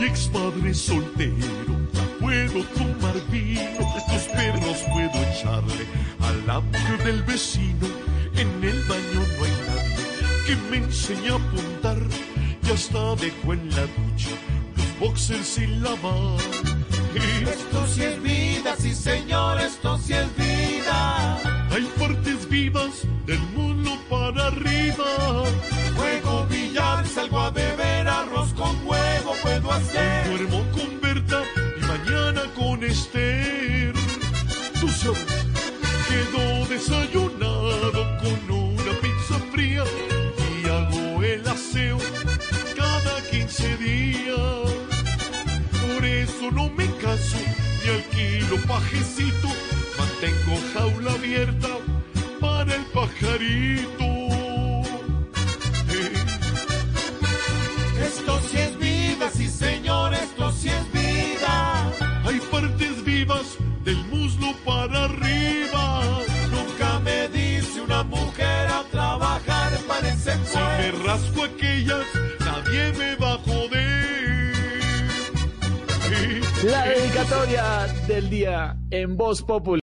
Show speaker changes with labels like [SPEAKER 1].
[SPEAKER 1] ex padre soltero, ya puedo tomar vino, estos perros puedo echarle a la mujer del vecino. En el baño no hay nadie que me enseñe a apuntar, ya hasta dejo en la ducha los boxers sin lavar.
[SPEAKER 2] Esto sí es vida, sí señor, esto sí es vida.
[SPEAKER 1] Hay partes vivas del mundo para arriba. Sabes, quedo desayunado con una pizza fría y hago el aseo cada 15 días. Por eso no me caso ni alquilo pajecito. Mantengo jaula abierta para el pajarito. Eh,
[SPEAKER 2] Esto sí es vida, sí señor, esto sí es vida.
[SPEAKER 1] Hay partes vivas aquellas, nadie me va a joder.
[SPEAKER 3] La dedicatoria del día en Voz Popular.